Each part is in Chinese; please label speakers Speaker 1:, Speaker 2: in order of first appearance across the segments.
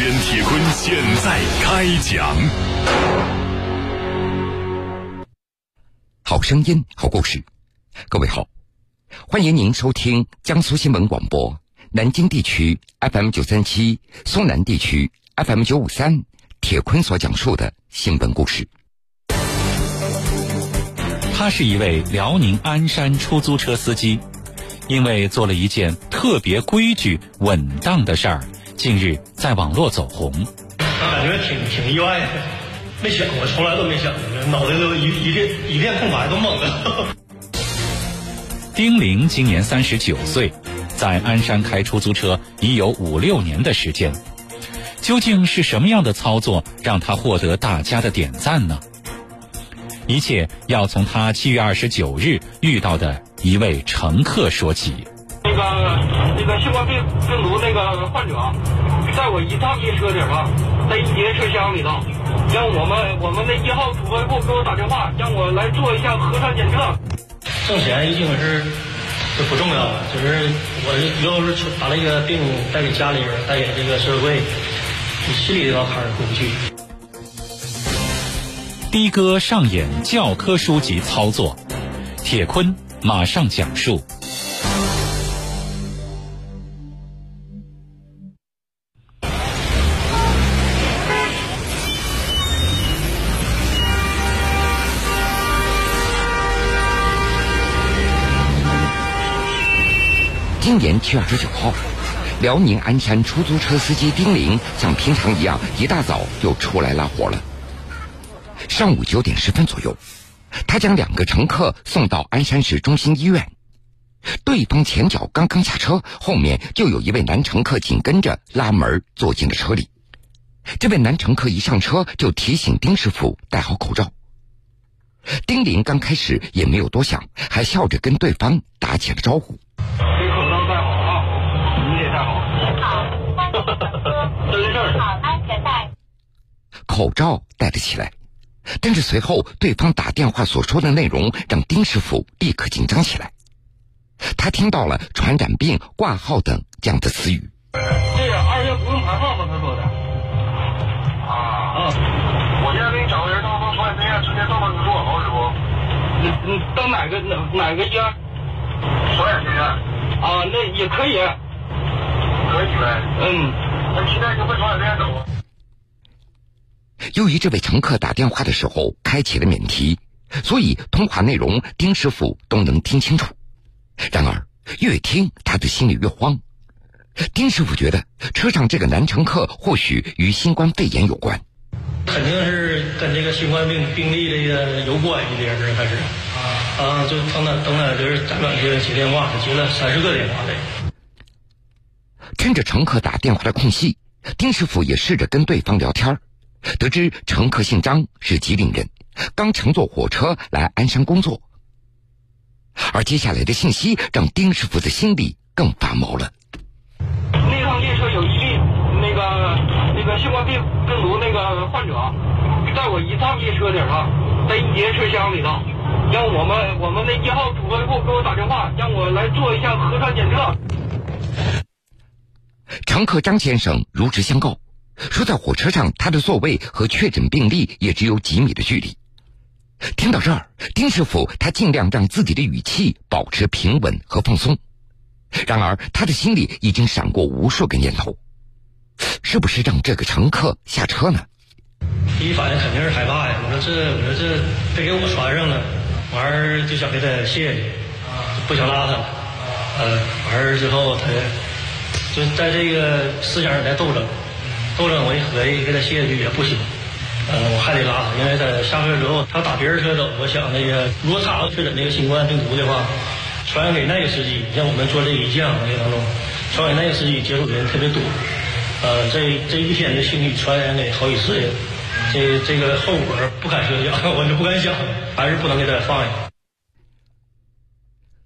Speaker 1: 持人铁坤现在开讲。
Speaker 2: 好声音，好故事。各位好，欢迎您收听江苏新闻广播南京地区 FM 九三七、苏南地区 FM 九五三。铁坤所讲述的新闻故事。
Speaker 3: 他是一位辽宁鞍山出租车司机，因为做了一件特别规矩、稳当的事儿，近日在网络走红。
Speaker 4: 感觉挺挺意外的，没想过，从来都没想过，脑袋都一一片一片空白，都懵了。
Speaker 3: 丁玲今年三十九岁，在鞍山开出租车已有五六年的时间。究竟是什么样的操作让他获得大家的点赞呢？一切要从他七月二十九日遇到的一位乘客说起。
Speaker 5: 那个新冠病病毒那个患者，在我一趟列车顶上，在一节车厢里头，让我们我们的一号指挥部给我打电话，让我来做一下核酸检测。
Speaker 4: 挣钱一定是是不重要的，就是我要是把那个病带给家里人，带给这个社会。你心里这道坎儿过不去。
Speaker 3: 的哥上演教科书级操作，铁坤马上讲述。
Speaker 2: 今年七月二十九号。辽宁鞍山出租车司机丁玲像平常一样，一大早就出来拉活了。上午九点十分左右，他将两个乘客送到鞍山市中心医院。对方前脚刚刚下车，后面就有一位男乘客紧跟着拉门坐进了车里。这位男乘客一上车就提醒丁师傅戴好口罩。丁玲刚开始也没有多想，还笑着跟对方打起了招呼。
Speaker 5: 好，安全带。
Speaker 2: 口罩戴了起来，但是随后对方打电话所说的内容让丁师傅立刻紧张起来。他听到了传染病、挂号等这样的词语。
Speaker 5: 这个二月不用排号吗？他说的。啊啊！我现在给你找个人，到时候传染病院直接到办公室，好师傅。你你到哪个哪哪个医院？传染病院。啊，那也可以。可以呗。嗯。现在就会传染病走。
Speaker 2: 由于这位乘客打电话的时候开启了免提，所以通话内容丁师傅都能听清楚。然而越听他的心里越慌。丁师傅觉得车上这个男乘客或许与新冠肺炎有关，
Speaker 4: 肯定是跟这个新冠病病例这个有关系的人开始啊啊！就等等等等，就是辗转接接电话，接了三十个电话的。
Speaker 2: 趁着乘客打电话的空隙，丁师傅也试着跟对方聊天得知乘客姓张，是吉林人，刚乘坐火车来鞍山工作。而接下来的信息让丁师傅的心里更发毛了。
Speaker 5: 那趟列车有一例那个那个新冠病病毒那个患者，在我一趟列车顶上，在一节车厢里头，让我们我们的一号指挥部给我打电话，让我来做一下核酸检测。
Speaker 2: 乘客张先生如实相告，说在火车上，他的座位和确诊病例也只有几米的距离。听到这儿，丁师傅他尽量让自己的语气保持平稳和放松。然而，他的心里已经闪过无数个念头：是不是让这个乘客下车呢？
Speaker 4: 第一反应肯定是害怕呀！我说这，我说这别给我传上了，完儿就想给他谢谢，不想拉他了。呃，完儿之后他。就在这个思想上在斗争，斗争我一合计给他歇去也不行，嗯，我还得拉他，因为他下车之后他打别人车走，我想那个如果他要确诊那个新冠病毒的话，传染给那个司机，像我们做这一项这个当中，传染给那个司机接触的人特别多，呃，这这一天的心理传染给好几次人，这这个后果不堪设想，我就不敢想，还是不能给他放下。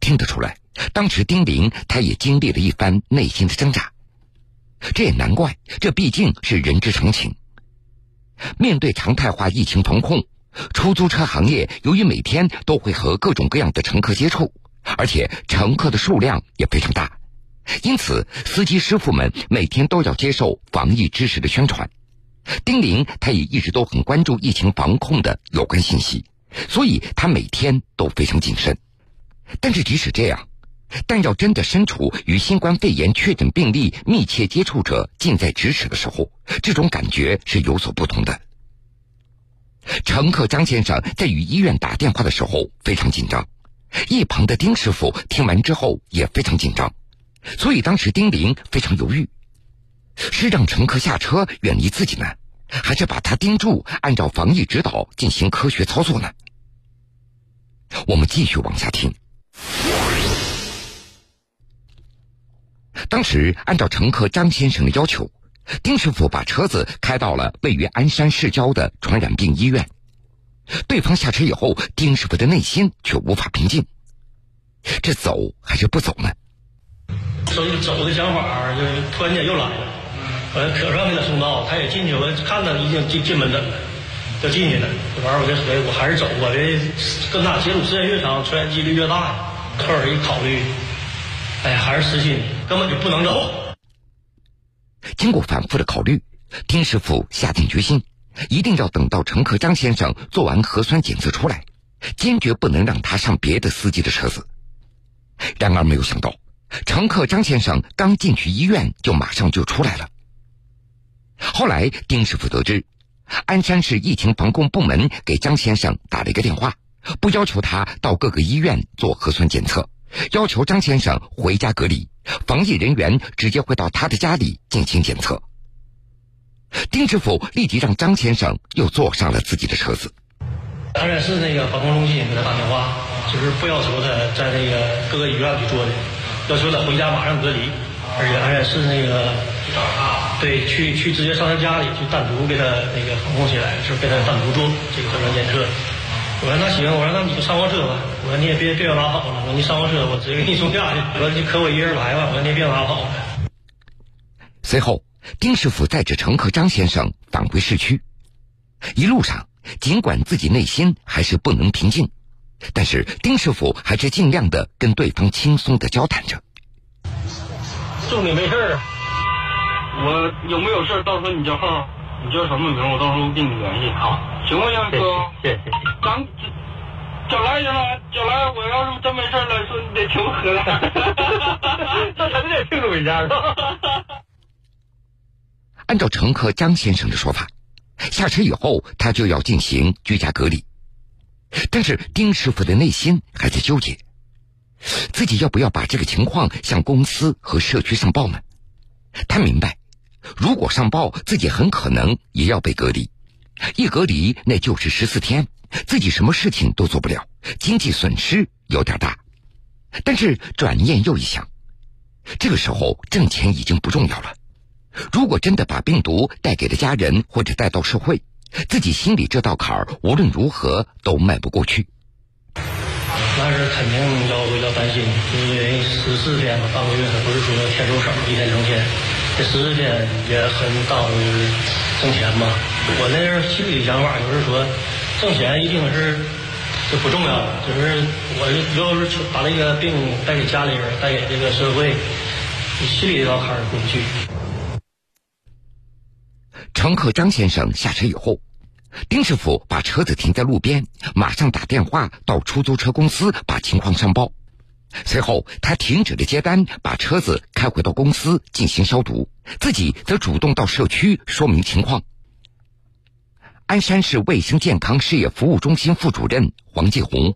Speaker 2: 听得出来。当时丁玲，他也经历了一番内心的挣扎。这也难怪，这毕竟是人之常情。面对常态化疫情防控，出租车行业由于每天都会和各种各样的乘客接触，而且乘客的数量也非常大，因此司机师傅们每天都要接受防疫知识的宣传。丁玲，他也一直都很关注疫情防控的有关信息，所以他每天都非常谨慎。但是即使这样，但要真的身处与新冠肺炎确诊病例密切接触者近在咫尺的时候，这种感觉是有所不同的。乘客张先生在与医院打电话的时候非常紧张，一旁的丁师傅听完之后也非常紧张，所以当时丁玲非常犹豫。是让乘客下车远离自己呢，还是把他盯住，按照防疫指导进行科学操作呢？我们继续往下听。当时按照乘客张先生的要求，丁师傅把车子开到了位于鞍山市郊的传染病医院。对方下车以后，丁师傅的内心却无法平静。这走还是不走呢？
Speaker 4: 走走的想法就突然间又来了。我客车给他送到，他也进去。我看他已经进进门诊了，就进去了。完儿我就说，我还是走吧，这跟他接触时间越长，传染几率越大呀。客人一考虑，哎呀，还是私心，根本就不能走。
Speaker 2: 经过反复的考虑，丁师傅下定决心，一定要等到乘客张先生做完核酸检测出来，坚决不能让他上别的司机的车子。然而没有想到，乘客张先生刚进去医院，就马上就出来了。后来，丁师傅得知，鞍山市疫情防控部门给张先生打了一个电话，不要求他到各个医院做核酸检测，要求张先生回家隔离，防疫人员直接会到他的家里进行检测。丁师傅立即让张先生又坐上了自己的车子。
Speaker 4: 鞍山市那个防控中心给他打电话，就是不要求他在那个各个医院去做的，要求他回家马上隔离，而且鞍山市那个。对，去去直接上他家里，去单独给他那个防控起来，就是给他单独做这个核酸检测。我说那行，我说那你就上我车吧。我说你也别别拉跑了，我说你上我车，我直接给你送家去。我说你可我一人来吧，我说你也别拉跑了。
Speaker 2: 随后，丁师傅载着乘客张先生返回市区。一路上，尽管自己内心还是不能平静，但是丁师傅还是尽量的跟对方轻松的交谈着。
Speaker 4: 祝你没事儿。
Speaker 5: 我有没有事到时候你叫号，你叫什么名？我到时候跟你联系。
Speaker 4: 好，
Speaker 5: 行不行，哥？
Speaker 4: 谢谢。
Speaker 5: 咱叫来行了，叫来。我要是真没事了，说你得请我喝
Speaker 4: 的，那肯定得庆祝一下，是吧？
Speaker 2: 按照乘客张先生的说法，下车以后他就要进行居家隔离，但是丁师傅的内心还在纠结，自己要不要把这个情况向公司和社区上报呢？他明白。如果上报，自己很可能也要被隔离，一隔离那就是十四天，自己什么事情都做不了，经济损失有点大。但是转念又一想，这个时候挣钱已经不重要了。如果真的把病毒带给了家人或者带到社会，自己心里这道坎儿无论如何都迈不过去。
Speaker 4: 那是肯定要要担心，因为十四天嘛半个月，他不是说天收手一天挣钱。这十四天也很耽误挣钱嘛。我那人心里想法就是说，挣钱一定是这不重要，就是我要是把那个病带给家里人，带给这个社会，心里这道坎儿过不去。
Speaker 2: 乘客张先生下车以后，丁师傅把车子停在路边，马上打电话到出租车公司把情况上报。随后，他停止了接单，把车子开回到公司进行消毒，自己则主动到社区说明情况。鞍山市卫生健康事业服务中心副主任黄继红，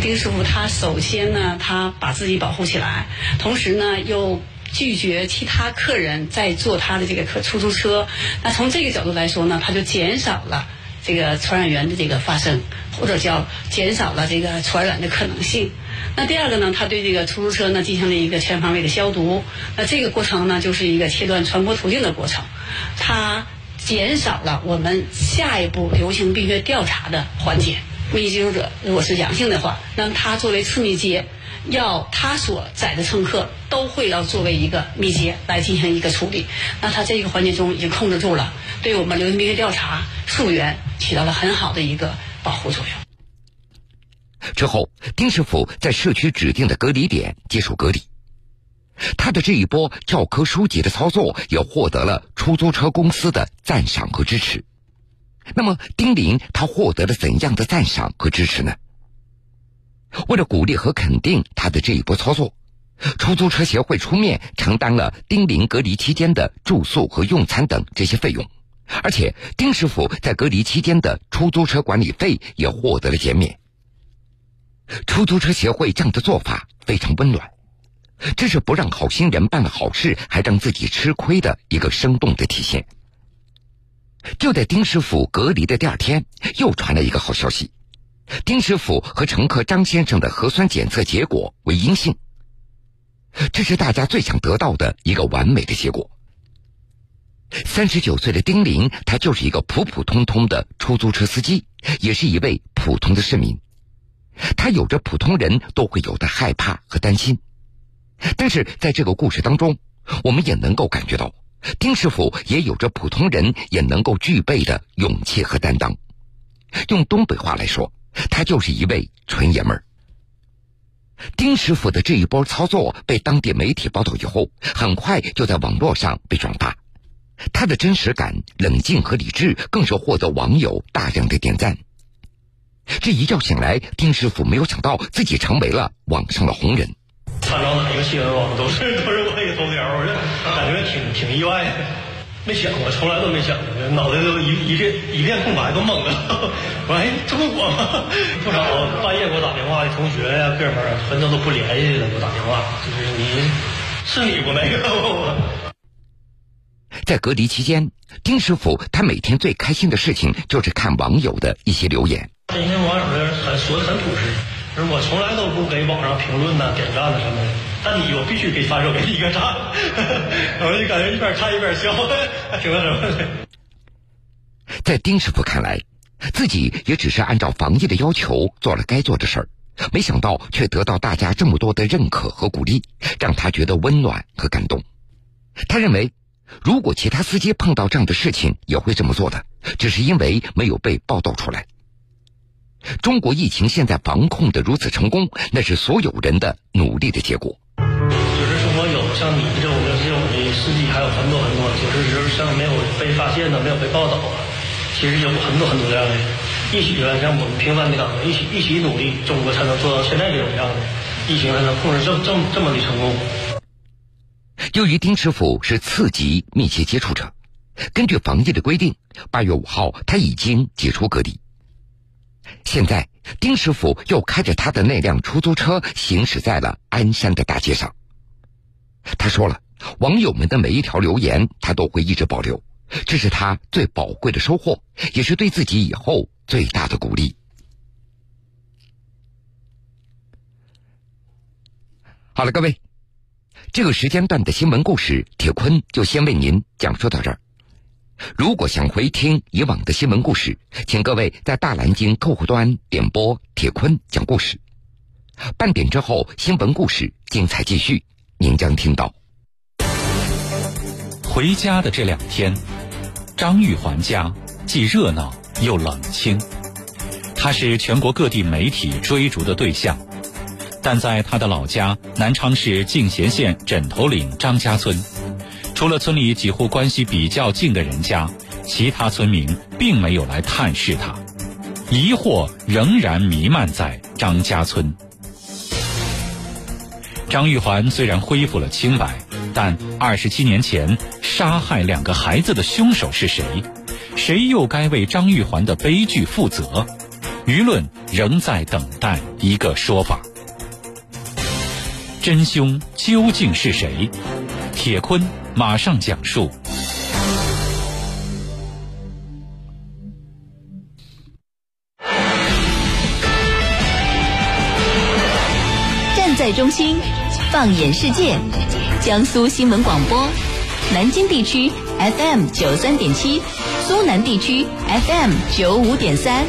Speaker 6: 丁师傅他首先呢，他把自己保护起来，同时呢，又拒绝其他客人在坐他的这个客出租车。那从这个角度来说呢，他就减少了这个传染源的这个发生，或者叫减少了这个传染的可能性。那第二个呢，他对这个出租车呢进行了一个全方位的消毒。那这个过程呢，就是一个切断传播途径的过程，他减少了我们下一步流行病学调查的环节。密接触者如果是阳性的话，那么他作为次密接，要他所载的乘客都会要作为一个密接来进行一个处理。那他这个环节中已经控制住了，对我们流行病学调查溯源起到了很好的一个保护作用。
Speaker 2: 之后，丁师傅在社区指定的隔离点接受隔离。他的这一波教科书级的操作也获得了出租车公司的赞赏和支持。那么，丁玲他获得了怎样的赞赏和支持呢？为了鼓励和肯定他的这一波操作，出租车协会出面承担了丁玲隔离期间的住宿和用餐等这些费用，而且丁师傅在隔离期间的出租车管理费也获得了减免。出租车协会这样的做法非常温暖，这是不让好心人办了好事还让自己吃亏的一个生动的体现。就在丁师傅隔离的第二天，又传来一个好消息：丁师傅和乘客张先生的核酸检测结果为阴性。这是大家最想得到的一个完美的结果。三十九岁的丁玲，他就是一个普普通通的出租车司机，也是一位普通的市民。他有着普通人都会有的害怕和担心，但是在这个故事当中，我们也能够感觉到。丁师傅也有着普通人也能够具备的勇气和担当。用东北话来说，他就是一位纯爷们儿。丁师傅的这一波操作被当地媒体报道以后，很快就在网络上被转发。他的真实感、冷静和理智，更是获得网友大量的点赞。这一觉醒来，丁师傅没有想到自己成为了网上的红人。
Speaker 4: 新闻网都是都是我一个头条，我这感觉挺挺意外的，没想过，从来都没想过，脑袋都一一片一片空白，都懵了。我说哎，这不我吗？不少半夜给我打电话的同学呀、哥们儿，很多都不联系了，给我打电话，就是你是你不那个我？
Speaker 2: 在隔离期间，丁师傅他每天最开心的事情就是看网友的一些留言。
Speaker 4: 今天网友的很说的很朴实。我从来都不给网上评论呐、点赞呐什么的，但你我必须给反手给你一个赞，我就感觉一边看一边笑，挺那什么的。
Speaker 2: 在丁师傅看来，自己也只是按照防疫的要求做了该做的事儿，没想到却得到大家这么多的认可和鼓励，让他觉得温暖和感动。他认为，如果其他司机碰到这样的事情也会这么做的，只是因为没有被报道出来。中国疫情现在防控的如此成功，那是所有人的努力的结果。
Speaker 4: 就是说，有像你这种的这种的司机还有很多很多，就是就是像没有被发现的、没有被报道的，其实有很多很多这样的，一起来像我们平凡的岗位一起一起努力，中国才能做到现在这种样子，疫情才能控制这这么这么的成功。
Speaker 2: 由于丁师傅是次级密切接触者，根据防疫的规定，八月五号他已经解除隔离。现在，丁师傅又开着他的那辆出租车行驶在了鞍山的大街上。他说了，网友们的每一条留言，他都会一直保留，这是他最宝贵的收获，也是对自己以后最大的鼓励。好了，各位，这个时间段的新闻故事，铁坤就先为您讲述到这儿。如果想回听以往的新闻故事，请各位在大蓝鲸客户端点播铁坤讲故事。半点之后，新闻故事精彩继续，您将听到。
Speaker 3: 回家的这两天，张玉环家既热闹又冷清。他是全国各地媒体追逐的对象，但在他的老家南昌市敬贤县枕头岭张家村。除了村里几户关系比较近的人家，其他村民并没有来探视他，疑惑仍然弥漫在张家村。张玉环虽然恢复了清白，但二十七年前杀害两个孩子的凶手是谁？谁又该为张玉环的悲剧负责？舆论仍在等待一个说法。真凶究竟是谁？铁坤。马上讲述。
Speaker 7: 站在中心，放眼世界。江苏新闻广播，南京地区 FM 九三点七，苏南地区 FM 九五点三。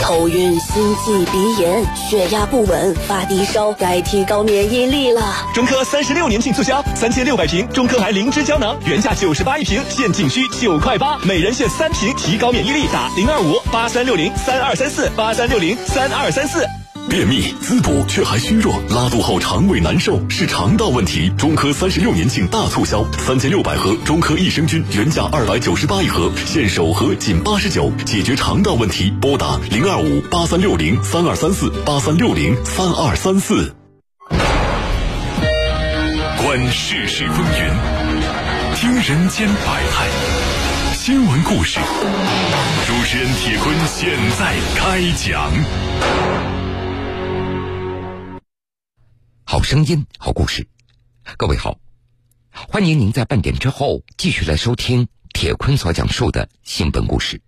Speaker 8: 头晕、心悸、鼻炎、血压不稳、发低烧，该提高免疫力了。
Speaker 9: 中科三十六年庆促销，三千六百瓶中科牌灵芝胶囊，原价九十八一瓶，现仅需九块八，每人限三瓶，提高免疫力。打零二五八三六零三二三四八三六零三二三四。
Speaker 1: 便秘、滋补却还虚弱，拉肚后肠胃难受是肠道问题。中科三十六年庆大促销，三千六百盒中科益生菌原价二百九十八一盒，现首盒仅八十九，解决肠道问题。拨打零二五八三六零三二三四八三六零三二三四。观世事风云，听人间百态，新闻故事。主持人铁坤现在开讲。
Speaker 2: 声音，好故事。各位好，欢迎您在半点之后继续来收听铁坤所讲述的新闻故事。